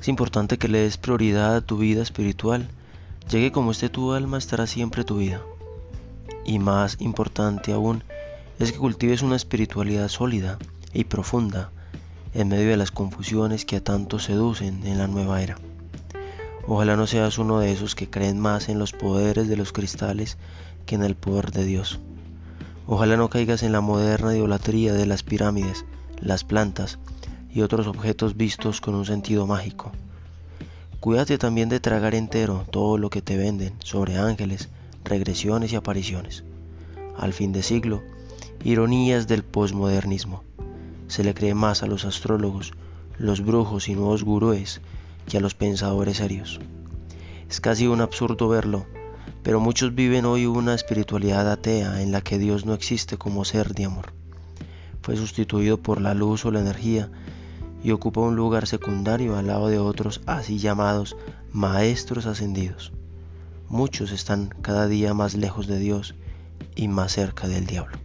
Es importante que le des prioridad a tu vida espiritual, ya que como esté tu alma estará siempre tu vida. Y más importante aún es que cultives una espiritualidad sólida y profunda en medio de las confusiones que a tanto seducen en la nueva era. Ojalá no seas uno de esos que creen más en los poderes de los cristales que en el poder de Dios. Ojalá no caigas en la moderna idolatría de las pirámides, las plantas y otros objetos vistos con un sentido mágico. Cuídate también de tragar entero todo lo que te venden sobre ángeles, regresiones y apariciones. Al fin de siglo, ironías del posmodernismo. Se le cree más a los astrólogos, los brujos y nuevos gurúes que a los pensadores serios. Es casi un absurdo verlo, pero muchos viven hoy una espiritualidad atea en la que Dios no existe como ser de amor. Fue sustituido por la luz o la energía y ocupa un lugar secundario al lado de otros así llamados maestros ascendidos. Muchos están cada día más lejos de Dios y más cerca del diablo.